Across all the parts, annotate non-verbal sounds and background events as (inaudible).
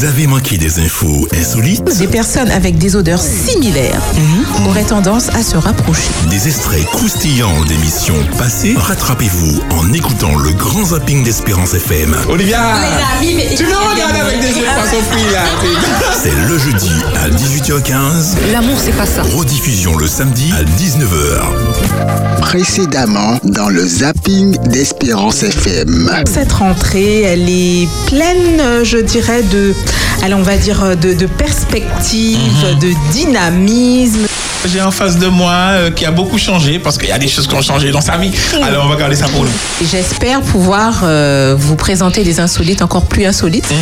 Vous avez manqué des infos insolites Des personnes avec des odeurs similaires auraient tendance à se rapprocher. Des extraits croustillants d'émissions passées Rattrapez-vous en écoutant le grand zapping d'Espérance FM. Olivia Tu me regardes avec des yeux frit là C'est le jeudi à 18h15. L'amour, c'est pas ça. Rediffusion le samedi à 19h. Précédemment dans le zapping d'Espérance FM. Cette rentrée, elle est pleine, je dirais, de, allez, on va dire, euh, de, de perspectives, de dynamisme. J'ai en face de moi euh, qui a beaucoup changé parce qu'il y a des choses qui ont changé dans sa vie. Alors on va garder ça pour nous. J'espère pouvoir euh, vous présenter des insolites encore plus insolites.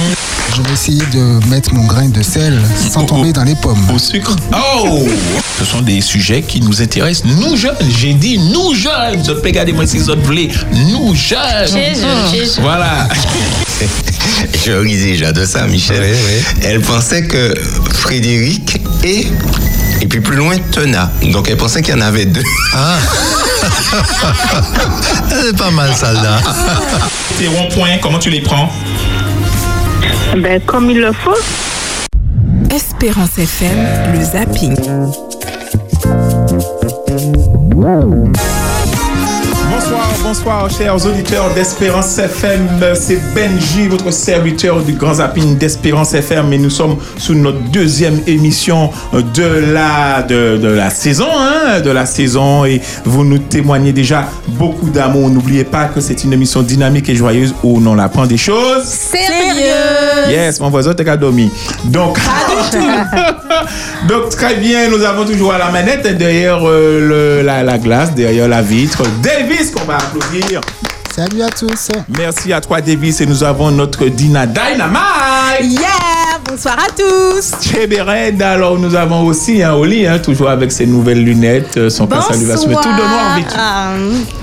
Je vais essayer de mettre mon grain de sel sans tomber dans les pommes. Au sucre. Oh Ce sont des sujets qui nous intéressent, nous jeunes. J'ai dit nous jeunes. Je peux garder moi si autres voulaient. Nous jeunes. Voilà. (laughs) (laughs) Je ris déjà de ça, Michel. Elle pensait que Frédéric et, et puis plus loin, Tena. Donc elle pensait qu'il y en avait deux. (laughs) C'est pas mal, celle-là. Tes ronds-points, comment tu les prends? Ben, comme il le faut. Espérance FM, le zapping. Bonsoir, bonsoir, chers auditeurs d'Espérance FM. C'est Benji, votre serviteur du Grand Zapping d'Espérance FM. Et nous sommes sous notre deuxième émission hein, de la saison. Et vous nous témoignez déjà beaucoup d'amour. N'oubliez pas que c'est une émission dynamique et joyeuse où on apprend des choses. Sérieux? Yes, mon voisin t'es dormi. Donc, (laughs) donc très bien, nous avons toujours à la manette derrière euh, le- la, la glace, derrière la vitre, Davis qu'on va applaudir. Salut à tous. Merci à toi Davis et nous avons notre Dina Dynamite. Yeah Bonsoir à tous Chez Bered, alors nous avons aussi un Oli, hein, toujours avec ses nouvelles lunettes, euh, son cas salutation, mais tout de noir vêtu.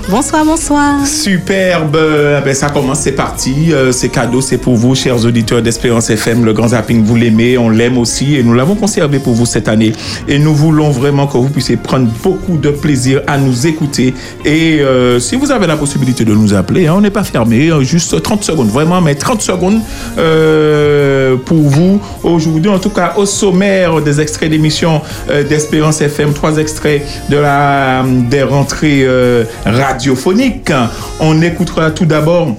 Bonsoir, bonsoir. Superbe, Euh, ben, ça commence, c'est parti. Euh, c'est cadeau, c'est pour vous, chers auditeurs d'Espérance FM. Le Grand Zapping, vous l'aimez, on l'aime aussi et nous l'avons conservé pour vous cette année. Et nous voulons vraiment que vous puissiez prendre beaucoup de plaisir à nous écouter. Et euh, si vous avez la possibilité de nous appeler, hein, on n'est pas fermé, hein, juste 30 secondes, vraiment, mais 30 secondes euh, pour vous aujourd'hui. En tout cas, au sommaire des extraits d'émissions euh, d'Espérance FM, trois extraits de la, des rentrées euh, radiophoniques. On écoutera tout d'abord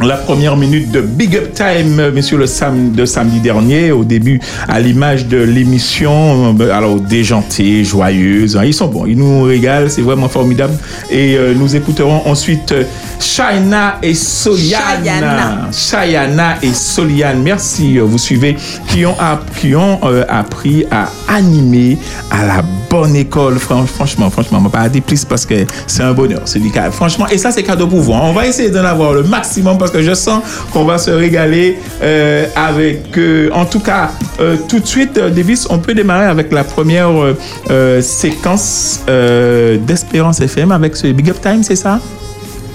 la première minute de Big Up Time, euh, messieurs, le sam de samedi dernier, au début, à l'image de l'émission, euh, alors déjantée, joyeuse. hein. Ils sont bons, ils nous régalent, c'est vraiment formidable. Et euh, nous écouterons ensuite Shaina et Soliane. Shayana. Shayana et Soliane, merci, vous suivez, qui ont, app- qui ont euh, appris à animer à la bonne école. Fran- franchement, franchement, on va pas dire plus parce que c'est un bonheur. C'est du cas. Franchement, et ça, c'est cadeau pour vous. hein. On va essayer d'en avoir le maximum parce que je sens qu'on va se régaler euh, avec. euh, en tout cas, euh, tout de suite, Davis, on peut démarrer avec la première euh, euh, séquence euh, d'Espérance FM avec ce Big Up Time, c'est ça?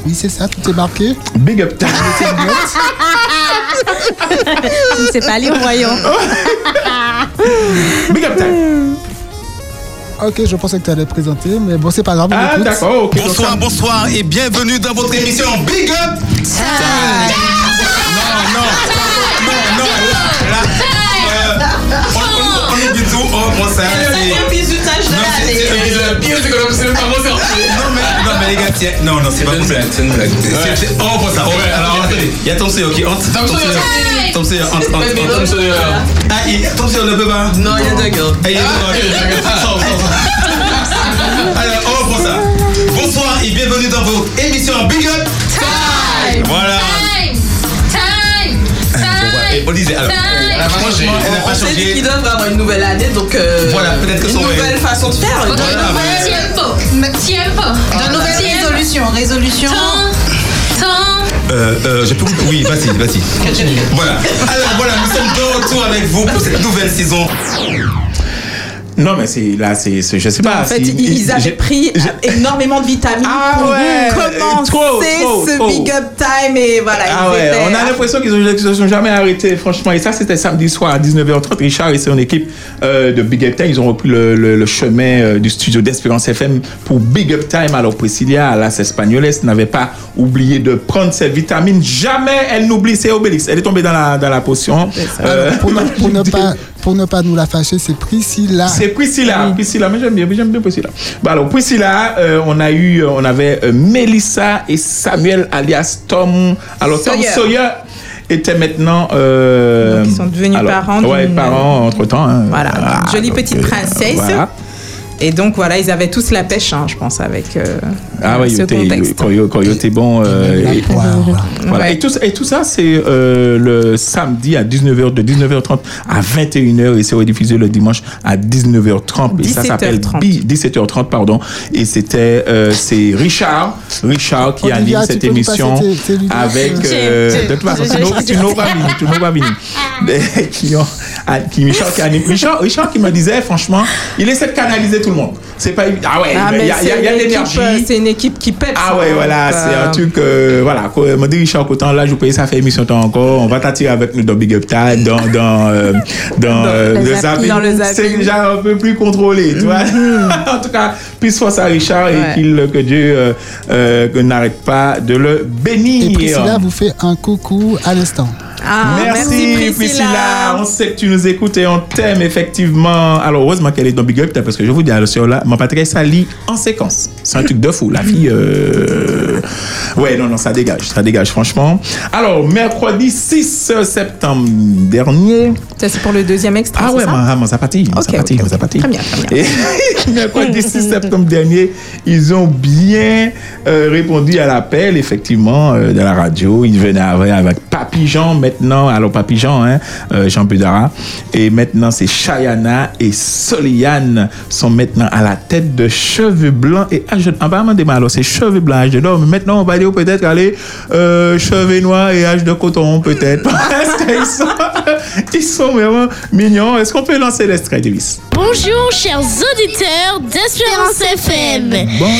Oui, c'est ça, tout est marqué. Big Up Time. (laughs) Je ne sais pas lire, voyons. (laughs) Big Up Time. Ok, je pensais que tu allais présenter, mais bon, c'est pas grave. on Ah, écoute. d'accord, donc Bonsoir, bonsoir et bienvenue dans votre émission Big Up Time. Non, non, non, non, là, là, euh, on, on, on tout, on reprend ça. c'est- le pire, c'est que non, mais les gars, tiens, non, non, c'est pas. C'est une blague. C'est- On reprend ça. Ouais, alors, attendez, il y a Tom Sawyer, ok, entre. Tom Sawyer. Tom Sawyer, entre, entre, entre. Tom Sawyer. Ah, Tom Sawyer ne peut pas. Non, il y a deux gars. Ah, il y a deux gars. Sors, sors, sors. Alors, on reprend ça. Bonsoir et bienvenue dans vos émissions Big Up Time. Voilà. On disait, alors, franchement, elle n'a pas On s'est dit changé. qu'il doit avoir une nouvelle année, donc euh, Voilà, peut-être que une son- nouvelle façon de faire. Voilà, mais- De nouvelles résolutions. Résolutions. Euh, euh, j'ai plus Oui, vas-y, vas-y. Voilà. Alors voilà, nous sommes de retour avec vous pour cette nouvelle saison. Non, mais c'est là, c'est, je sais pas. en fait, si- ils, ils avaient j'ai- pris (laughs) énormément de vitamines Ah pour ouais, commencer trop, trop, ce trop. big up time et voilà. Ah ils ouais, on a l'impression qu'ils ne se sont jamais arrêtés, franchement. Et ça, c'était samedi soir à 19h30. Richard et son équipe euh, de Big Up Time, ils ont repris le, le- le chemin euh, du studio d'Espérance FM pour Big Up Time. Alors, Priscilla, las Espagnoles, n'avait pas oublié de prendre cette vitamine. Jamais elle n'oublie, c'est Obélix. Elle est tombée dans la, dans la potion. Euh, pour, ne, pour ne (laughs) pas, pour ne pas nous la fâcher, c'est Priscilla. C'est Priscilla, Priscilla, mais j'aime bien, j'aime bien Priscilla. Bon, alors Priscilla, euh, on a eu, on avait euh, Melissa et Samuel alias Tom. Alors Tom Sawyer. Sawyer était maintenant. euh, Donc, ils sont devenus parents Ouais, parents entre temps. Voilà, une jolie petite euh, princesse. voilà. Et donc voilà, ils avaient tous la pêche, hein, je pense, avec euh, Ah ouais, ce contexte. quand il quand il était bon. euh, La et- poire. Voilà. Ouais. Et, tout, ça- et tout ça, c'est euh, le samedi à 19h, de 19h30 à 21h et c'est rediffusé le dimanche à 19h30. Et ça s'appelle 17h30. Bi- 17h30, pardon. Et c'était, euh, c'est Richard, Richard qui Olivia, anime cette émission lunettes, avec, de toute façon, ont- (laughs) ah, qui- Richard qui anime. Richard, Richard qui me disait, franchement, il essaie de canaliser tout le monde. C'est pas évident. Ah ouais, Ah, il mais y a, il y a- il y a de c'est une l'énergie. équipe, euh, C'est une équipe qui pète. Ah ouais, voilà, c'est un euh, truc, euh, voilà, quoi, me dit Richard Coton, là, je paye ça fait émission temps encore, on va t'attirer avec nous dans Big Up Time, dans, dans, euh, (laughs) dans, euh, le zapping. C'est déjà un peu plus contrôlé, tu vois. (laughs) en tout cas, plus force à Richard et qu'il, que Dieu euh, euh, que n'arrête pas de le bénir. Et Priscilla vous fait un coucou à l'instant. Ah, merci, Priscilla. On sait que tu nous écoutes et on t'aime effectivement. Alors, heureusement qu'elle est dans Big Up parce que je vous dis, alors, sur là, ma patrie, ça lit en séquence. C'est un truc de fou. La fille, euh... ouais, non, non, ça dégage, ça dégage, franchement. Alors, mercredi 6 septembre dernier. Ça, c'est pour le deuxième extrait. Ah ouais, ça? ma, ma zapati, ma Ok, zapati, ok, ma ok. zapati. Très bien, très bien. Et (laughs) mercredi 6 septembre dernier, ils ont bien euh, répondu à l'appel, effectivement, euh, de la radio. Ils venaient avec, avec Papy Jean maintenant. Alors, Jean, hein, euh, Jean Pudara. Et maintenant, c'est Chayana et Soliane sont maintenant à la tête de Cheveux Blancs et Âge de... Apparemment, des alors, c'est Cheveux Blancs, Âge d'or. Mais maintenant, on va dire peut-être aller euh, Cheveux Noirs et Âge de Coton, peut-être. (laughs) Parce qu'ils ils sont vraiment mignons. Est-ce qu'on peut lancer l'extrait, Davis? Bonjour chers auditeurs d'Espérance FM,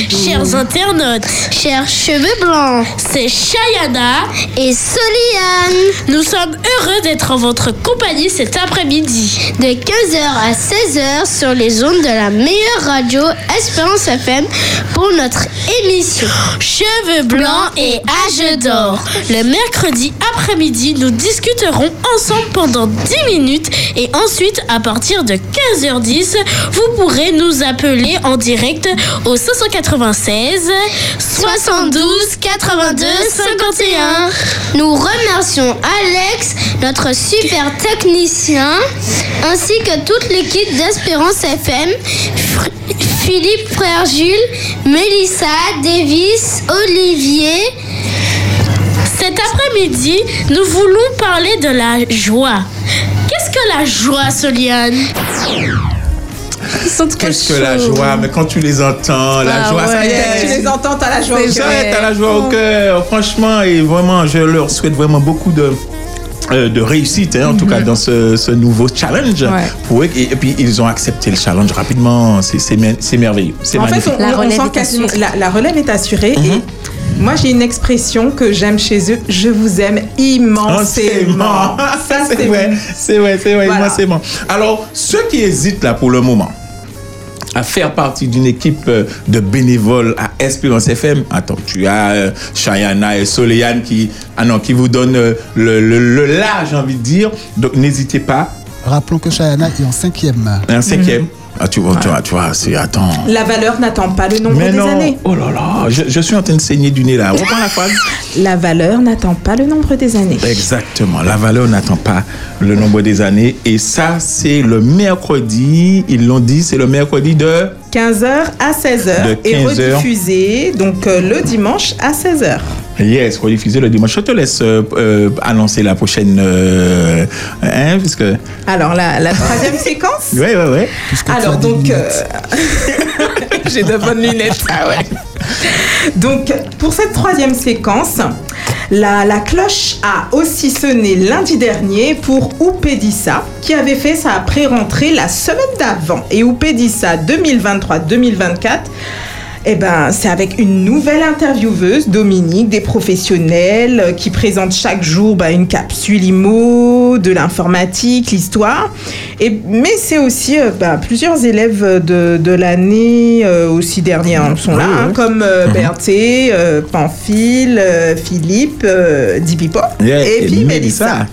chers internautes, chers cheveux blancs, c'est Chayana et Soliane. Nous sommes heureux d'être en votre compagnie cet après-midi. De 15h à 16h sur les ondes de la meilleure radio Espérance FM pour notre émission Cheveux blancs et âge d'or. Le mercredi après-midi, nous discuterons ensemble pendant 10 minutes et ensuite à partir de 15h10, vous pourrez nous appeler en direct au 596 72 82 51. Nous remercions Alex, notre super technicien, ainsi que toute l'équipe d'Espérance FM, Philippe Frère Jules, Mélissa, Davis, Olivier. Après-midi, nous voulons parler de la joie. Qu'est-ce que la joie, Soliane? Qu'est-ce que la joie? Mais quand tu les entends, la Ah joie, ça y ouais, est. Tu les entends, t'as la joie au Ça cœur. y est, t'as la joie au cœur. Franchement, et vraiment, je leur souhaite vraiment beaucoup de euh, de réussite, hein, en tout cas dans ce, ce nouveau challenge. Mhm. Ouais. Pour eux. et, et puis, ils ont accepté le challenge rapidement. C'est- C'est mer- c'est merveilleux. C'est En fait, on, La on relève sent est assurée. la, la relève est assurée Mhm. et moi j'ai une expression que j'aime chez eux. Je vous aime immensément. Ça c'est vrai, c'est vrai, c'est vrai, Voilà. immensément. Alors, ceux qui hésitent là pour le moment à faire partie d'une équipe euh, de bénévoles à Espérance FM. Attends, tu as euh, Chayana et Soléane qui, ah non, qui vous donnent euh, le, le, le là, j'ai envie de dire. Donc, n'hésitez pas. Rappelons que Chayana est en cinquième. Un cinquième. Mhm. Ah, tu vois, tu vois, tu vois, c'est, attends. La valeur n'attend pas le nombre Mais des non, années. oh là là, je, je suis en train de saigner du nez là. Reprends la phrase. (laughs) La valeur n'attend pas le nombre des années. Exactement. La valeur n'attend pas le nombre des années. Et ça, c'est le mercredi. Ils l'ont dit, c'est le mercredi de. 15h à 16h De et 15 heures. rediffusé donc euh, le dimanche à 16h. Yes, rediffusé le dimanche. Je te laisse euh, euh, annoncer la prochaine. Euh, hein, parce que. Alors, la, la troisième séquence? Ouais, ouais, ouais. Alors, donc. euh, (laughs) J'ai de bonnes lunettes. Ah ouais. Donc, pour cette troisième séquence, la, la cloche a aussi sonné lundi dernier pour Oupédissa, qui avait fait sa pré-rentrée la semaine d'avant. Et Oupédissa 2023-2024. Eh ben, c'est avec une nouvelle intervieweuse, Dominique, des professionnels euh, qui présentent chaque jour bah, une capsule IMO, de l'informatique, l'histoire. Et mais c'est aussi euh, bah, plusieurs élèves de, de l'année euh, aussi dernière hein, sont là, Oui, hein, oui. comme euh, Mhm. Berthé, euh, Pamphile, euh, Philippe, euh, Yeah, et et puis Mélissa. Mélissa.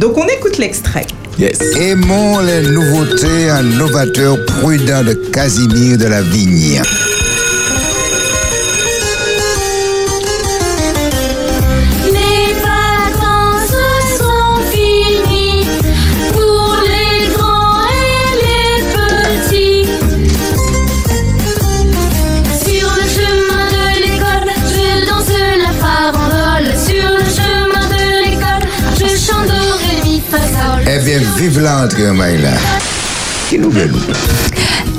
Donc on écoute l'extrait. Yes. Aimons les nouveautés, un novateur prudent de Casimir de la Vigne. Bien, vive l'entrée, Maïla. Qui nous veut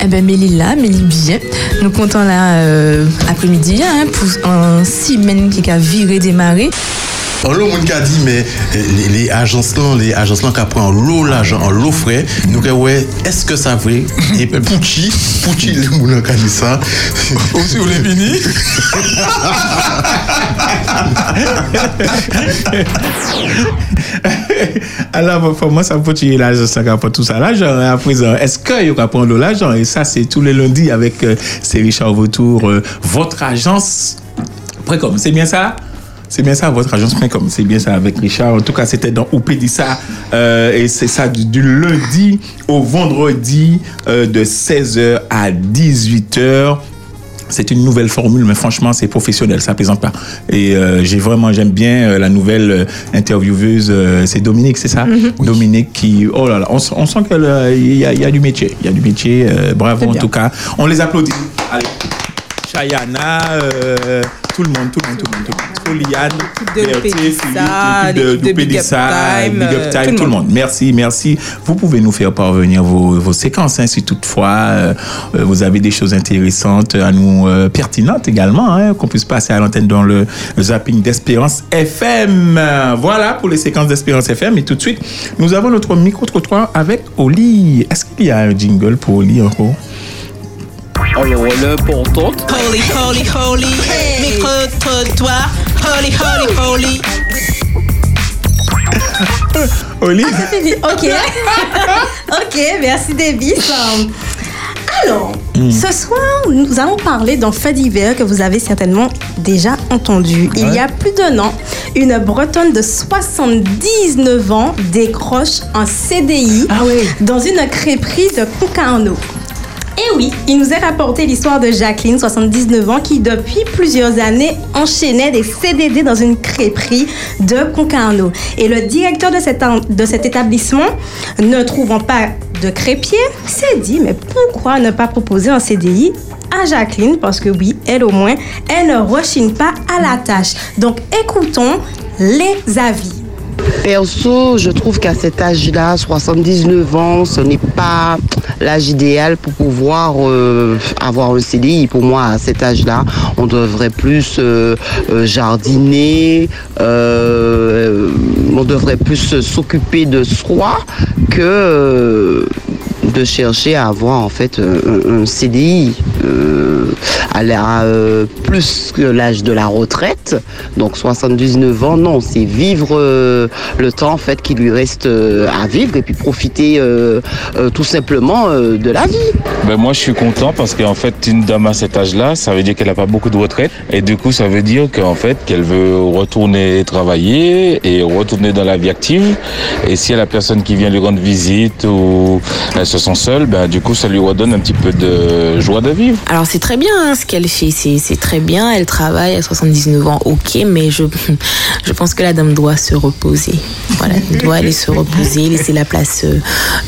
Eh ben Mélila, Mélie bien. Nous comptons là euh, après-midi hein, pour un semaine qui a viré démarré. On l'a monde qui a dit, mais euh, les, les agences là, les agences là qui prennent l'eau l'argent, en l'eau frais, nous que ouais, est-ce que ça vrai? Et Pouchi, Pouchi, les gens qui a dit ça? Aussi, on est fini. Alors, pour moi, ça peut tuer l'argent, ça pour tout ça. L'argent, à présent, est-ce qu'il va prendre de l'argent? Et ça, c'est tous les lundis avec euh, c'est Richard Vautour, euh, votre agence. Précom, c'est bien ça? C'est bien ça, votre agence Précom. C'est bien ça avec Richard. En tout cas, c'était dans Oupédissa. Euh, et c'est ça du, du lundi au vendredi euh, de 16h à 18h. C'est une nouvelle formule, mais franchement, c'est professionnel, ça plaisante pas. Et euh, j'ai vraiment, j'aime bien euh, la nouvelle euh, intervieweuse, euh, c'est Dominique, c'est ça? Dominique qui, oh là là, on, sent qu'il y, a- il y a du métier, il y a du métier, euh, bravo en tout cas. On les applaudit. Allez. Chayana, euh, tout le monde, tout le monde, tout le monde, tout le monde. Philippe, l'équipe de, Pédissa, Time, Big Up Time, tout le monde. Merci, merci. Vous pouvez nous faire parvenir vos, vos séquences, hein, si toutefois euh, vous avez des choses intéressantes à nous, euh, pertinentes également, hein, qu'on puisse passer à l'antenne dans le, le zapping d'Espérance FM. Voilà pour les séquences d'Espérance FM. Et tout de suite, nous avons notre micro-trottoir avec Oli. Est-ce qu'il y a un jingle pour Oli encore Alors, l'important. Holy, holy, holy. Micro-trottoir. Holy, holy, holy. (laughs) Oli Ok. (laughs) ok, merci Davis. Alors, Hmm. ce soir, nous allons parler d'un fait divers que vous avez certainement déjà entendu. Il y a plus d'un an, une Bretonne de 79 ans décroche un CDI dans une crêperie de Concarneau. Et oui, il nous est rapporté l'histoire de Jacqueline, 79 ans, qui depuis plusieurs années enchaînait des CDD dans une crêperie de Concarneau. Et le directeur de cet, établissement, ne trouvant pas de crêpier, s'est dit, mais pourquoi ne pas proposer un CDI à Jacqueline? Parce que oui, elle au moins, elle ne rechigne pas à la tâche. Donc écoutons les avis. Perso, je trouve qu'à cet âge-là, 79 ans, ce n'est pas l'âge idéal pour pouvoir euh, avoir un CDI. Pour moi, à cet âge-là, on devrait plus euh, euh, jardiner, on devrait plus s'occuper de soi que de chercher à avoir en fait un, un CDI euh, à la, euh, plus que l'âge de la retraite. Donc 79 ans, non, c'est vivre euh, le temps en fait qui lui reste euh, à vivre et puis profiter euh, euh, tout simplement euh, de la vie. Ben moi, je suis content parce qu'en fait, une dame à cet âge-là, ça veut dire qu'elle n'a pas beaucoup de retraite. Et du coup, ça veut dire qu'en fait, qu'elle veut retourner travailler et retourner dans la vie active. Et si elle a personne qui vient lui rendre visite ou elle se sent seule, ben du coup, ça lui redonne un petit peu de joie de vivre. Alors c'est très bien hein, ce qu'elle fait, c'est très bien, elle travaille à 79 ans, ok, mais je, (laughs) je pense que la dame doit se reposer. Voilà, elle doit aller se reposer, laisser la place euh,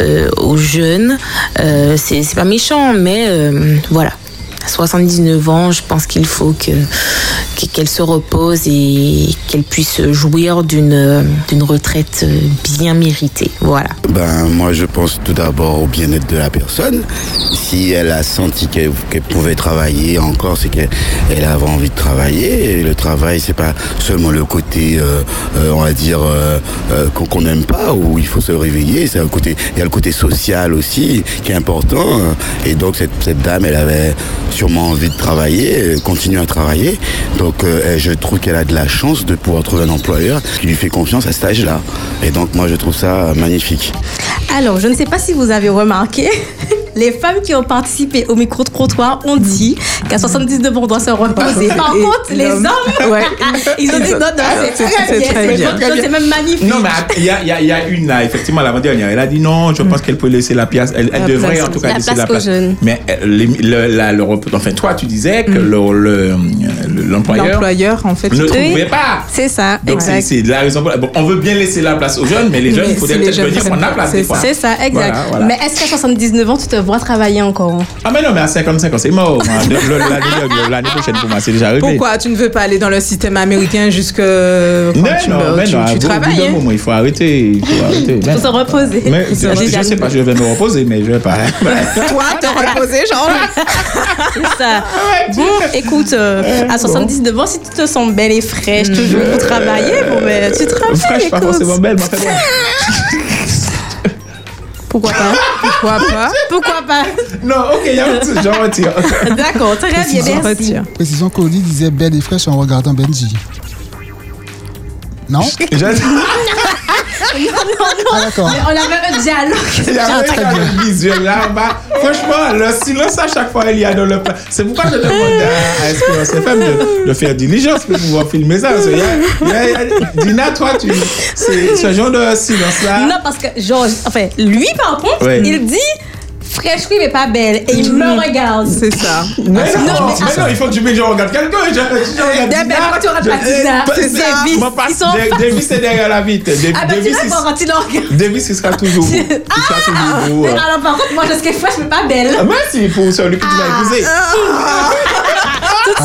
euh, aux jeunes. Euh, c'est c'est pas méchant, mais euh, voilà. À 79 ans, je pense qu'il faut que que- qu'elle se repose et qu'elle puisse jouir d'une d'une retraite bien méritée. Voilà. Ben, moi, je pense tout d'abord au bien-être de la personne. Si elle a senti qu'elle pouvait travailler encore, c'est qu'elle elle avait envie de travailler. Et le travail, c'est pas seulement le côté, euh, euh, on va dire, euh, qu'on qu'on n'aime pas, où il faut se réveiller. C'est un côté, il y a le côté social aussi qui est important. Et donc, cette, cette dame, elle avait sûrement envie de travailler, euh, continuer à travailler. Donc, euh, je trouve qu'elle a de la chance de pouvoir trouver un employeur qui lui fait confiance à cet âge-là. Et donc, moi, je trouve ça magnifique. Alors, je ne sais pas si vous avez remarqué, les femmes qui ont participé au micro-trottoir ont dit qu'à 79 ans, on doit se reposer. Par Et contre, les hommes, Ouais. (laughs) ils ont dit non, non, c'est c'est- très c'est bien. très c'est même magnifique. Non, mais il y a, il y a- il y a une là, effectivement, l'avant-dernière. Elle a dit non, je pense qu'elle peut laisser la place. Elle, elle La devrait place- en tout cas la laisser place la aux place. jeunes. Mais euh, le, la- le enfin, toi, tu disais que le- le- l'employeur en fait, ne trouvait pas. C'est ça, Donc, c'est exact. c'est la raison pour bon, On veut bien laisser la place aux jeunes, mais les jeunes, il faudrait si peut-être prennent prendre la place. des fois. C'est ça, exact. Voilà, voilà. Mais est-ce qu'à 79 ans, tu te vois travailler encore? Ah, mais non, mais à 55 ans, c'est mort. (laughs) L'année prochaine, pour moi, c'est déjà réglé. Pourquoi tu ne veux pas aller dans le système américain jusque quand Mais tu, non, mais tu, non, tu travailles hein? moment, il faut arrêter. Il faut arrêter. Il faut se reposer. Mais je, je sais pas, je vais me reposer, mais je vais pas. (laughs) Toi, te reposer, genre. C'est ça. Bon, écoute, euh, à 79 ans, si tu te sens belle et fraîche, toujours pour travailler, bon, ben, tu travailles. Fraîche, pas forcément belle, mais bon. Pourquoi pas? Pourquoi pas? Pourquoi pas? Non, ok, il y a un truc, j'en retire. D'accord, très bien, merci. précisons qu'Oli disait belle et fraîche en regardant Benji. Non? (laughs) Non, non, non. Ah, d'accord. Mais on avait un dialogue. Il y a un truc visuel là bas. Franchement, le silence à chaque fois, il y a dans le plan. C'est pourquoi je demande à, Espérance FM de, de faire diligence pour pouvoir filmer ça. Parce y a- il y a- il y a- Dina, toi, tu, c'est ce genre de silence là. Non, parce que, genre, enfin, lui, par contre, Ouais. il dit fraîche, oui, mais pas belle. Et il me regarde. C'est ça. Mais non, mais non, il faut que tu me je regarde quelqu'un. Je, je regarde Dina. pourquoi tu regardes pas C'est c'est- Davis. Ils sont. Davis est derrière la vitre. Davis, Ah, ben, tu quand il regarde. Davis, il sera toujours beau. Il sera toujours beau. Mais alors, par contre, moi, je serais fraîche, mais pas belle. Ah, Merci pour celui que tu vas épouser.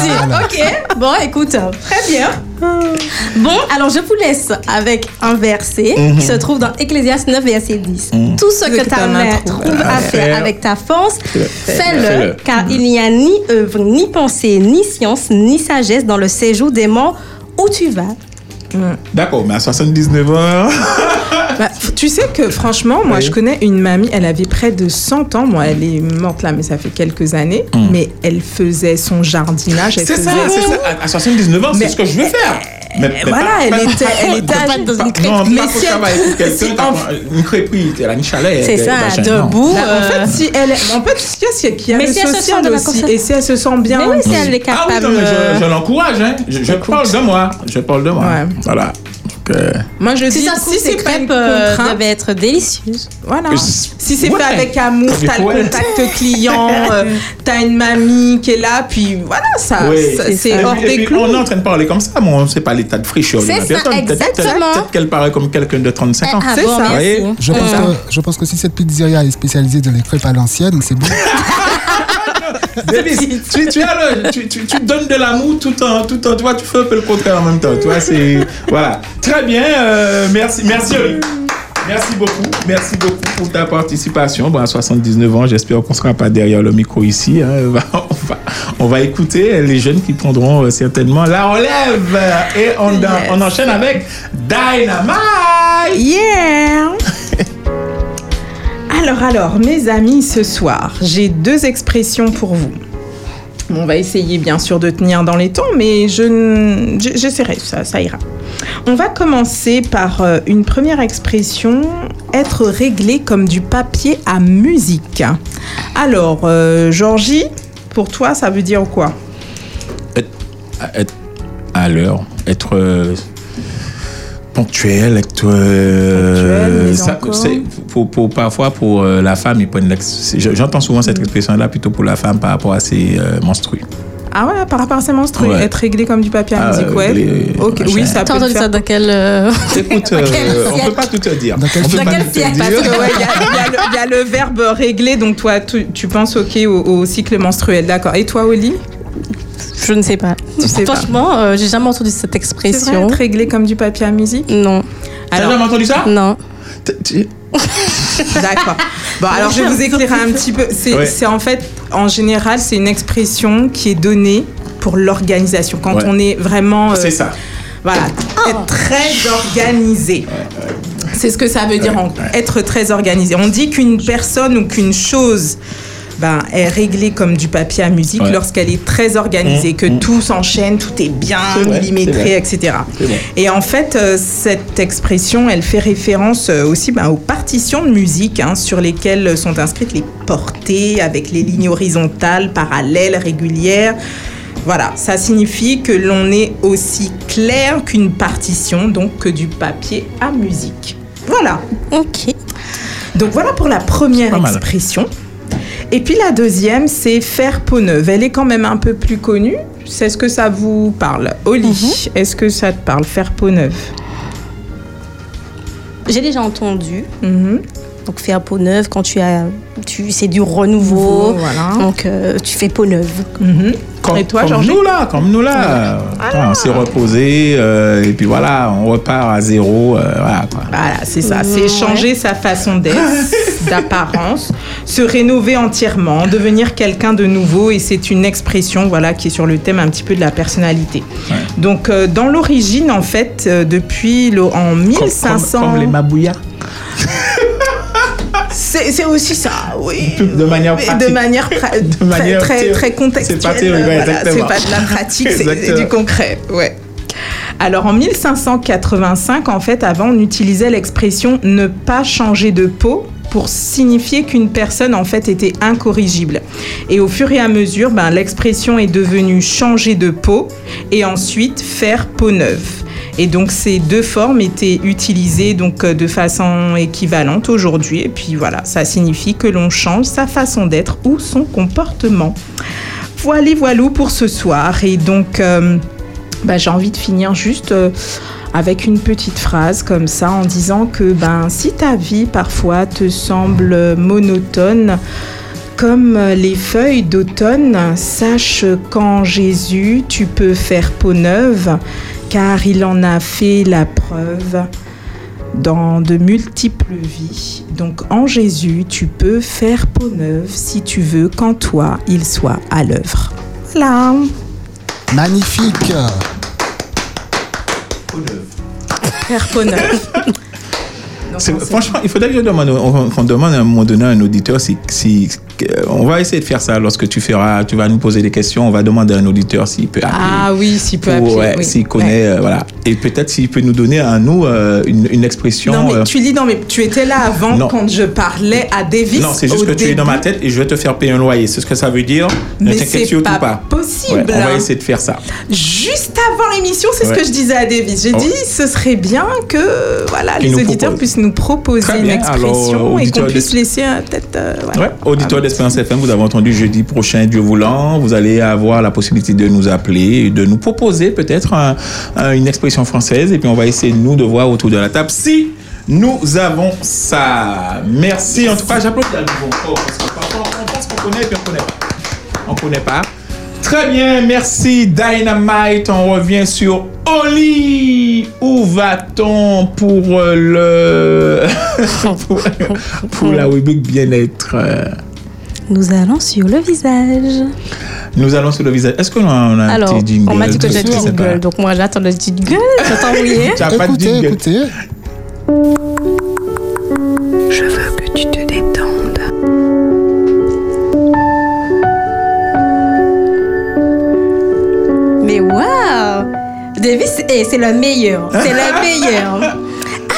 Suite. Ok. Bon, écoute, très bien. Bon, alors je vous laisse avec un verset Mhm. qui se trouve dans Ecclésiaste 9, verset 10. Mhm. Tout ce que ta main trouve à faire avec ta force, fais-le, car il n'y a ni œuvre, ni pensée, ni science, ni sagesse dans le séjour des morts où tu vas. D'accord, mais à 79 ans. (laughs) Bah, tu sais que franchement, moi je connais une mamie, elle avait près de 100 ans. Moi, elle est morte là, mais ça fait quelques années. Mm. Mais elle faisait son jardinage. C'est ça, c'est ça. À- À 79 ans, c'est ce que je veux faire. Mais, mais voilà, pas- elle pas- était- pas- elle était dans une crêpe. Non, Mais pas si pour elle- en- une crêperie, elle a une chalet. C'est ça, debout. Bah, en euh, fait, si elle, en fait, qu'est-ce qu'il y a, qu'il y a Mais le si elle se social aussi, et si elle se sent bien. Mais oui, si elle est Ah oui, capable. non, mais je, je l'encourage. Hein. Je, je parle de moi. Je parle de moi. Voilà. Donc, euh, Moi, je Si dis, ça si ces c'est pas une crêpes euh, devaient être délicieuses. Voilà. Euh, Si c'est ouais. fait avec amour, t'as le ouais. contact client, euh, t'as une mamie qui est là, puis voilà, ça, Et c'est hors des clous. On est en train de parler comme ça, mais on ne sait pas l'état de fraîcheur de la personne. Peut-être- peut-être- exactement. Peut-être qu'elle paraît comme quelqu'un de 35 ans. Ah, bon, merci. voyez Je pense, Mm. que, je pense que si cette pizzeria est spécialisée dans les crêpes à l'ancienne, c'est bon. (laughs) (laughs) Davis, tu, tu, as le- tu, tu, tu donnes de l'amour tout en, tout en, tu vois, tu fais un peu le contraire en même temps, tu vois, c'est, voilà. Très bien, euh, merci, merci. Merci beaucoup, merci beaucoup pour ta participation. Bon, à 79 ans, j'espère qu'on ne sera pas derrière le micro ici. hein. On, va, (laughs) on va- on va écouter les jeunes qui prendront euh, certainement la relève. Et on, on enchaîne avec Dynamite. Yeah! Alors, alors, mes amis, ce soir, j'ai deux expressions pour vous. On va essayer bien sûr de tenir dans les temps, mais je, j'essaierai, ça, ça ira. On va commencer par euh, une première expression, être réglé comme du papier à musique. Alors, euh, Georgie, pour toi, ça veut dire quoi? Être à l'heure, être euh, ponctuel, euh, Ponctuel, pour, pour- parfois, pour euh, la femme, ils prennent J'entends souvent cette expression-là plutôt pour la femme par rapport à ses euh, menstrues. Ah ouais, par rapport à ses menstrues, Ouais. être réglé comme du papier à Ah, musique, ouais. oui, ça peut entendu faire. ça dans quel. euh, (laughs) Écoute, Dans quel euh, on peut pas tout te dire. Dans quel on peut Dans pas quel tout te siècle Parce que, ouais, il y, a- y le- il y a le verbe régler, donc toi, tu, tu penses ok au, au cycle menstruel, d'accord. Et toi, Oli? Je ne sais pas. Tu sais pas. Franchement, euh, j'ai jamais entendu cette C'est vrai, expression. être réglé comme du papier à musique Non. T'as jamais entendu ça Non. (laughs) D'accord. Bon, alors je vais vous éclairer un petit peu. C'est Ouais. c'est en fait, en général, c'est une expression qui est donnée pour l'organisation. Quand Ouais. on est vraiment. euh, C'est ça. Voilà, être très organisé. C'est ce que ça veut dire, en- être très organisé. On dit qu'une personne ou qu'une chose ben, est réglée comme du papier à musique Ouais. lorsqu'elle est très organisée, Mmh, que mmh. tout s'enchaîne, tout est bien vrai, millimétré, etc. Et en fait, euh, cette expression, elle fait référence euh, aussi ben, aux partitions de musique hein, sur lesquelles sont inscrites les portées avec les lignes horizontales, parallèles, régulières. Voilà, ça signifie que l'on est aussi clair qu'une partition, donc que du papier à musique. Voilà. Ok. Donc voilà pour la première expression. Et puis la deuxième, c'est faire peau neuve. Elle est quand même un peu plus connue. C'est ce que ça vous parle Oli, est-ce que ça te parle, faire peau neuve? J'ai déjà entendu. Mhm. Donc faire peau neuve quand tu as, tu c'est du renouveau. Nouveau, voilà. Donc euh, tu fais peau neuve. Mhm. Comme, Et toi, comme Georges? nous là, comme nous là. Attends, on s'est reposé euh, et puis voilà, on repart à zéro. euh, voilà, quoi. Voilà, c'est ça. C'est changer sa façon d'être, (laughs) d'apparence, se rénover entièrement, devenir quelqu'un de nouveau. Et c'est une expression, voilà, qui est sur le thème un petit peu de la personnalité. Donc, euh, dans l'origine, en fait, euh, depuis le, en Comme, 1500. comme- comme les mabouillas. (laughs) C'est aussi ça, oui. De manière pratique. De manière, (laughs) pra- De très, manière très, théo- très contextuelle. c'est pas théorique, c'est pas de la pratique, c'est- du concret. Ouais. Alors en 1585, en fait, avant, on utilisait l'expression ne pas changer de peau pour signifier qu'une personne en fait était incorrigible. Et au fur et à mesure, ben, l'expression est devenue changer de peau et ensuite faire peau neuve. Et donc ces deux formes étaient utilisées donc euh, de façon équivalente aujourd'hui. Et puis voilà, ça signifie que l'on change sa façon d'être ou son comportement. Voilà, voilou pour ce soir. Et donc, euh, bah, j'ai envie de finir juste euh, avec une petite phrase comme ça en disant que ben, si ta vie parfois te semble monotone, comme les feuilles d'automne, sache qu'en Jésus, tu peux faire peau neuve, car il en a fait la preuve dans de multiples vies. Donc en Jésus, tu peux faire peau neuve si tu veux qu'en toi, il soit à l'œuvre. Voilà. Magnifique. C'est- (laughs) Franchement, il faudrait que je demande, qu'on à un moment donné à un auditeur si, si- on va essayer de faire ça lorsque tu feras, tu vas nous poser des questions, on va demander à un auditeur s'il peut appeler. Ah oui, s'il peut appeler. ouais, oui. s'il connaît, Ouais. euh, voilà. Et peut-être s'il peut nous donner à nous euh, une, une expression. Non mais euh, tu lis, non mais tu étais là avant Non. quand je parlais à Davis. non, c'est juste au que tu es dans ma tête et je vais te faire payer un loyer. C'est ce que ça veut dire. ne Mais t'inquiète c'est surtout pas pas. possible. Ouais, on va essayer de faire ça. Juste avant l'émission, c'est ce que je disais à Davis. J'ai Oh. dit, ce serait bien que voilà, les auditeurs propose. puissent nous proposer Très une bien. Alors, expression et qu'on puisse laisser euh, peut-être. euh, voilà. Ouais, auditeur d'Espérance FM, vous avez entendu jeudi prochain, Dieu voulant, vous allez avoir la possibilité de nous appeler, de nous proposer peut-être un- un- une expression française, et puis on va essayer nous de voir autour de la table si nous avons ça. Merci. En tout cas, j'applaudis à nouveau encore, parce que parfois on pense qu'on connaît, et puis on connaît pas. On connaît pas. Très bien, merci Dynamite. On revient sur Oli. Où va-t-on pour euh, le (laughs) (laughs) pour, pour la rubrique bien-être? Nous allons sur le visage. Nous allons sur le visage. Est-ce qu'on a, on a un Alors, petit jingle? on m'a dit que j'ai sais jingle, donc moi j'attends le jingle. (laughs) J'attends envoyer. Tu as pas de Écoutez, jingle. écoutez. Je veux que tu te détendes. Davis, eh, c'est le meilleur. C'est le (laughs) meilleur.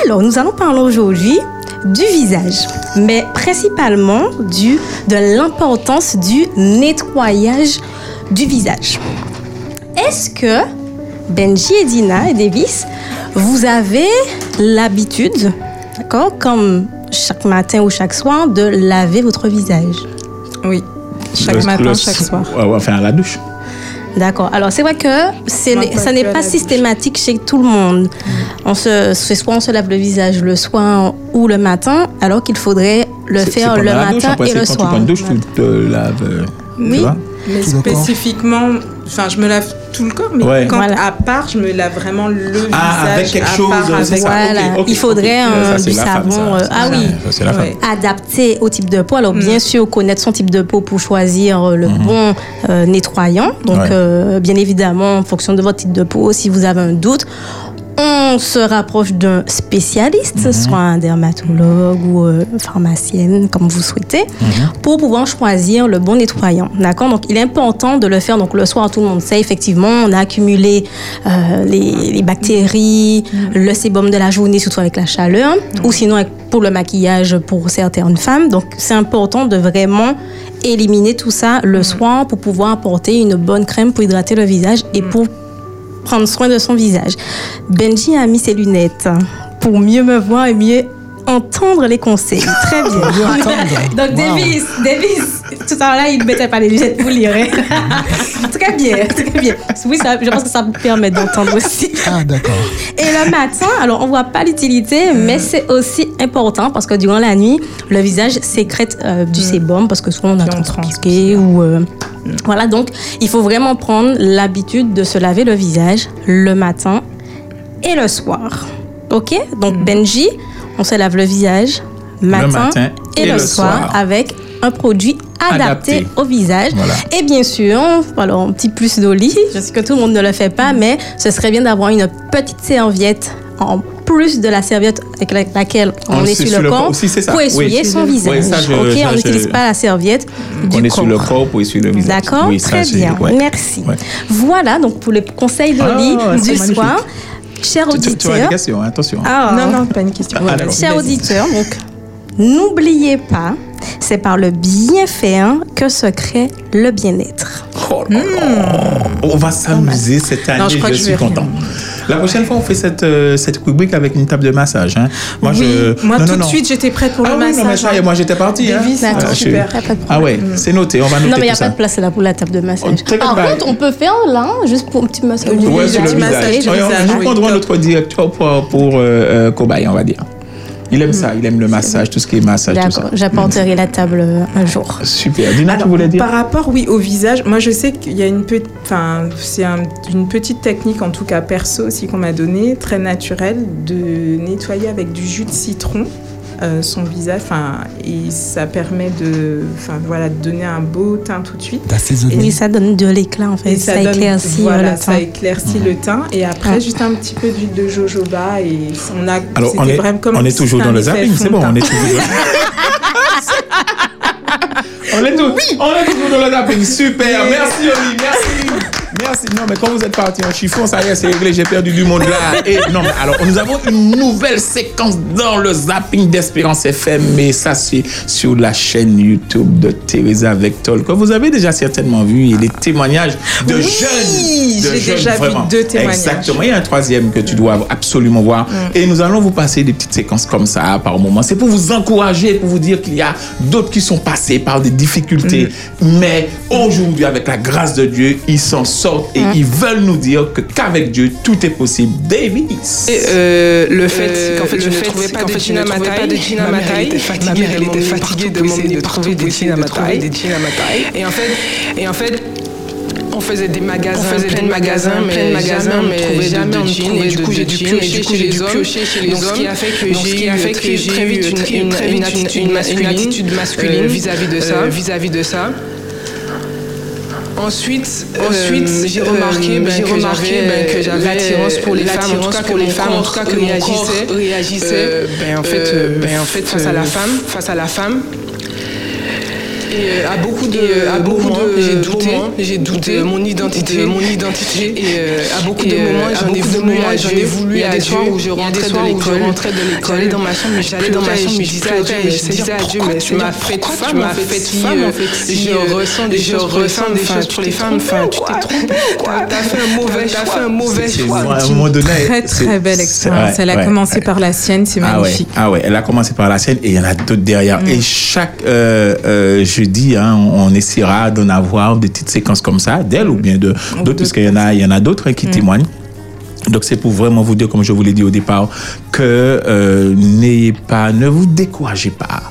Alors, nous allons parler aujourd'hui du visage, mais principalement du, de l'importance du nettoyage du visage. Est-ce que Benji et Dina et Davis, vous avez l'habitude, d'accord, comme chaque matin ou chaque soir, de laver votre visage? Oui, chaque Le- matin, le- chaque soir. Enfin, à la douche. D'accord. Alors c'est vrai que ça n'est pas systématique chez tout le monde. On se, c'est soit on se lave le visage le soir ou le matin, alors qu'il faudrait le faire le douche, matin après, et c'est le quand tu soir. prends une douche, tu te laves. euh, Oui. tu vois Mais spécifiquement, enfin, je me lave tout le corps, mais Ouais. quand Voilà. à part, je me lave vraiment le Ah, visage. avec quelque à chose, part avec- ça. Voilà, il faudrait un- Ça, du savon. ça. ah oui, ça, adapté au type de peau. Alors Mm. bien sûr, connaître son type de peau pour choisir euh, le bon euh, nettoyant. Donc Mm-hmm. Ouais. euh, bien évidemment, en fonction de votre type de peau, si vous avez un doute, on se rapproche d'un spécialiste, Mm-hmm. soit un dermatologue ou euh, pharmacienne, comme vous souhaitez, Mm-hmm. pour pouvoir choisir le bon nettoyant. D'accord? Donc, il est important de le faire. Donc, le soir, tout le monde sait, effectivement, on a accumulé euh, les, les bactéries, le sébum de la journée, surtout avec la chaleur, ou sinon pour le maquillage pour certaines femmes. Donc, c'est important de vraiment éliminer tout ça le soir pour pouvoir apporter une bonne crème pour hydrater le visage et pour prendre soin de son visage. Benji a mis ses lunettes pour mieux me voir et mieux entendre les conseils. Très bien. (laughs) Donc, Wow. Davis, Davis, tout à l'heure, il ne mettait pas les lunettes pour lire. hein. (laughs) très bien, très bien. Oui, ça, je pense que ça vous permet d'entendre aussi. Ah, d'accord. Et le matin, alors on voit pas l'utilité, mais c'est aussi important parce que durant la nuit, le visage sécrète euh, du sébum parce que souvent on a trop transpiré ou euh, voilà. Donc il faut vraiment prendre l'habitude de se laver le visage le matin et le soir. Ok? Donc Benji, on se lave le visage matin, matin et, le, soir, avec un produit adapté, Adapté. au visage. Voilà. Et bien sûr, alors un petit plus d'oli, je sais que tout le monde ne le fait pas, mais ce serait bien d'avoir une petite serviette en plus de la serviette avec la- laquelle on, On est essuie sur le, corps aussi, c'est ça. pour essuyer Oui. son Oui, visage. ça, je- ok, ça, on je- n'utilise pas la serviette On du est sur corps. le corps pour essuyer le visage. D'accord, ça, très bien. ouais. Merci. Ouais. Voilà donc pour les conseils d'Oli Ah, c'est du magnifique. Soir. Chers Tu, as une auditeurs, question, hein, attention. Ah. Non, non, pas une question. Ah, d'accord. Chers auditeurs, donc, n'oubliez pas, c'est par le bienfait hein, que se crée le bien-être. Oh là là. On va s'amuser cette année, Non, je je, suis vais rien. La prochaine fois, on fait cette, euh, cette rubrique avec une table de massage. Hein. Moi, oui, je... moi non, tout non, de non. suite, j'étais prête pour Ah le oui, massage. non, mais ça est, moi j'étais parti. Hein. Ah, d'accord, je- super. Ah ouais, c'est noté, on va noter Non, mais il n'y a tout pas ça. de place là pour la table de massage. très Par contre, on peut faire là, juste pour un petit massage. du Ouais, sur le visage. Massage nous oui. prendrons notre directeur pour, pour euh, euh, cobaye, on va dire. Il aime ça, il aime le massage, tout ce qui est massage, tout ça. D'accord, j'apporterai la table euh, un jour. Super. Dina, tu voulais dire Par rapport, oui, au visage, moi je sais qu'il y a une petite, enfin, c'est un- une petite technique, en tout cas perso aussi qu'on m'a donnée, très naturelle, de nettoyer avec du jus de citron euh, son visage, enfin, et ça permet de, enfin, voilà, de donner un beau teint tout de suite. Oui, ça donne de l'éclat en fait. Et ça, ça, éclaircit euh, voilà, le ça teint. éclaircit le teint. Et après, juste un petit peu d'huile de jojoba. Et on a. Alors, on est, vraiment comme on est toujours dans le zapping, c'est bon, on est toujours (laughs) On est, tout- on est toujours dans le zapping. Super. Merci, Oli. Merci. Merci. Non, mais quand vous êtes parti en chiffon, ça y est, c'est réglé. J'ai perdu du monde là. Et non, mais alors, nous avons une nouvelle séquence dans le zapping d'Espérance FM. Mais ça, c'est sur la chaîne YouTube de Teresa Vectol, que vous avez déjà certainement vu. Et des témoignages de Oui, jeunes. De j'ai déjà vu deux témoignages. Exactement. Il y a un troisième que tu dois absolument voir. Et nous allons vous passer des petites séquences comme ça par moment. C'est pour vous encourager, pour vous dire qu'il y a d'autres qui sont passés par des difficultés. Mais aujourd'hui, avec la grâce de Dieu, ils s'en sortent et ils veulent nous dire que qu'avec Dieu, tout est possible. Davis. Et, euh, le fait qu'en fait, je ne trouvais pas de jeans à ma taille, de jeans à ma ma mère taille, était fatiguée, ma mère, elle de était fatiguée de m'emmener partout des taille. Et en fait, et en fait, on faisait des magasins, On faisait plein des de magasins, de magasins, mais mais trouvait jamais de, on de ne jeans. trouvait Et du de coup, j'ai dû piocher et du coup, chez j'ai les dû hommes. piocher chez les Donc, ce qui hommes. a fait que ce j'ai qui a eu fait très que j'ai très eu vite très- une, attitude une- masculine, une attitude masculine, euh, vis-à-vis de ça. euh, vis-à-vis de ça. Ensuite, Ensuite, euh, j'ai euh, remarqué, ben, que remarqué, j'avais, ben, que j'avais l'attirance pour les femmes, en tout cas pour que les femmes, en tout cas que mon corps réagissait, euh, ben, en fait, euh, euh, ben, en fait, face à euh, la femme, face à la femme. Et euh, à beaucoup de, euh, à beaucoup moments, de, j'ai douté, moments, j'ai douté de mon identité, de mon identité. (laughs) Et euh, à beaucoup de moments, j'en ai voulu j'en ai voulu Il y a à des soirs où je rentrais de où je l'école, j'allais dans ma chambre, J'allais dans ma chambre, je je disais à Dieu, je disais à Dieu, mais tu m'as fait femme, tu m'as en fait, femme, en fait, je ressens des je choses ressens femmes, des choses tu pour t'es les femmes, trompé, enfin, tu quoi. t'es trompé. T'as fait un mauvais T'as choix. fait un mauvais C'est- choix. à un moment donné, Très très belle expérience. Elle a commencé par la sienne, c'est Ah ouais, magnifique. ah ouais, elle a commencé par la scène et il y en a d'autres derrière. Et chaque euh, jeudi, hein, on, on essaiera d'en avoir des petites séquences comme ça, d'elle ou bien de d'autres, puisqu'il y en a, il y en a d'autres hein, qui témoignent. Donc c'est pour vraiment vous dire, comme je vous l'ai dit au départ, que euh, n'ayez pas, ne vous découragez pas.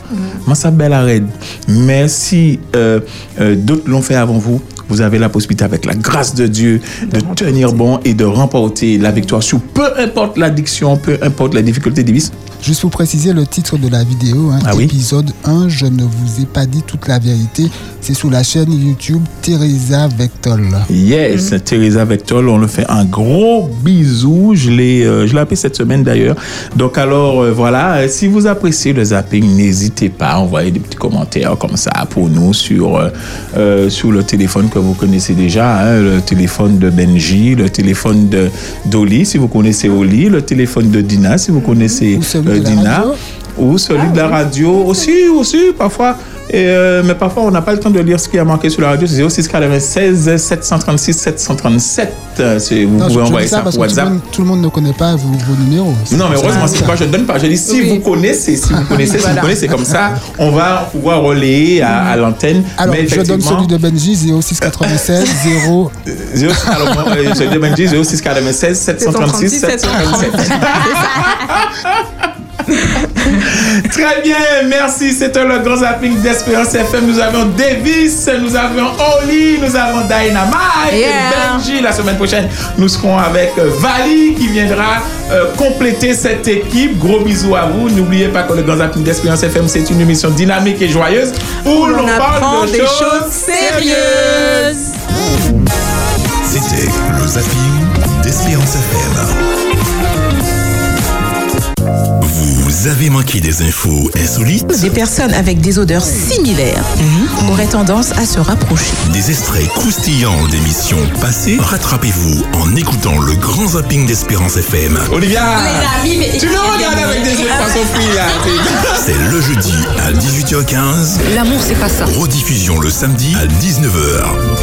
Moi, ça belle arrête. Mais si euh, euh, d'autres l'ont fait avant vous, vous avez la possibilité, avec la grâce de Dieu, de tenir bon et de remporter la victoire sur peu importe l'addiction, peu importe la difficulté des vices. Juste pour préciser le titre de la vidéo, hein, Ah oui. épisode 1, je ne vous ai pas dit toute la vérité. C'est sur la chaîne YouTube Teresa Vectol. Yes, Teresa Vectol, on le fait un gros bisou. Je l'ai, euh, je l'ai appelé cette semaine d'ailleurs. Donc alors euh, voilà, euh, si vous appréciez le zapping, n'hésitez pas à envoyer des petits commentaires comme ça pour nous sur euh, euh, sur le téléphone que vous connaissez déjà, hein, le téléphone de Benji, le téléphone de d'Oli si vous connaissez Oli, le téléphone de Dina si vous connaissez euh, de la Dina, radio. ou celui de la radio aussi, aussi parfois. Et, euh, mais parfois, on n'a pas le temps de lire ce qui a marqué sur la radio. C'est 06 96 736 737. Euh, c'est- Vous Non, je- pouvez je envoyer ça ça parce pour que tout le, WhatsApp. monde, tout le monde ne connaît pas vos, vos numéros. Non, mais heureusement, c'est pas, je ne donne pas. Je dis si vous connaissez, si vous connaissez, si Voilà. vous connaissez comme ça, on va pouvoir relayer à, à l'antenne. Alors, mais je donne celui de Benji 06 96 0. 06, alors, moi, euh, celui de Benji, 06 96 736 737. (laughs) Très bien, merci. C'était le grand zapping d'Espérance FM. Nous avions Davis, nous avions Oli, nous avons Dynamite, Yeah. Benji. La semaine prochaine, nous serons avec euh, Vali qui viendra euh, compléter cette équipe. Gros bisous à vous. N'oubliez pas que le grand zapping d'Espérance FM, c'est une émission dynamique et joyeuse où l'on parle de des choses choses sérieuses. C'était le zapping d'Espérance FM. Vous avez manqué des infos insolites Des personnes avec des odeurs similaires auraient tendance à se rapprocher. Des extraits croustillants d'émissions passées Rattrapez-vous en écoutant le grand zapping d'Espérance FM. Olivia Les amis, mais- Tu me regardes avec des yeux de façon frie, là. C'est le jeudi à 18h15. L'amour, c'est pas ça. Rediffusion le samedi à 19h.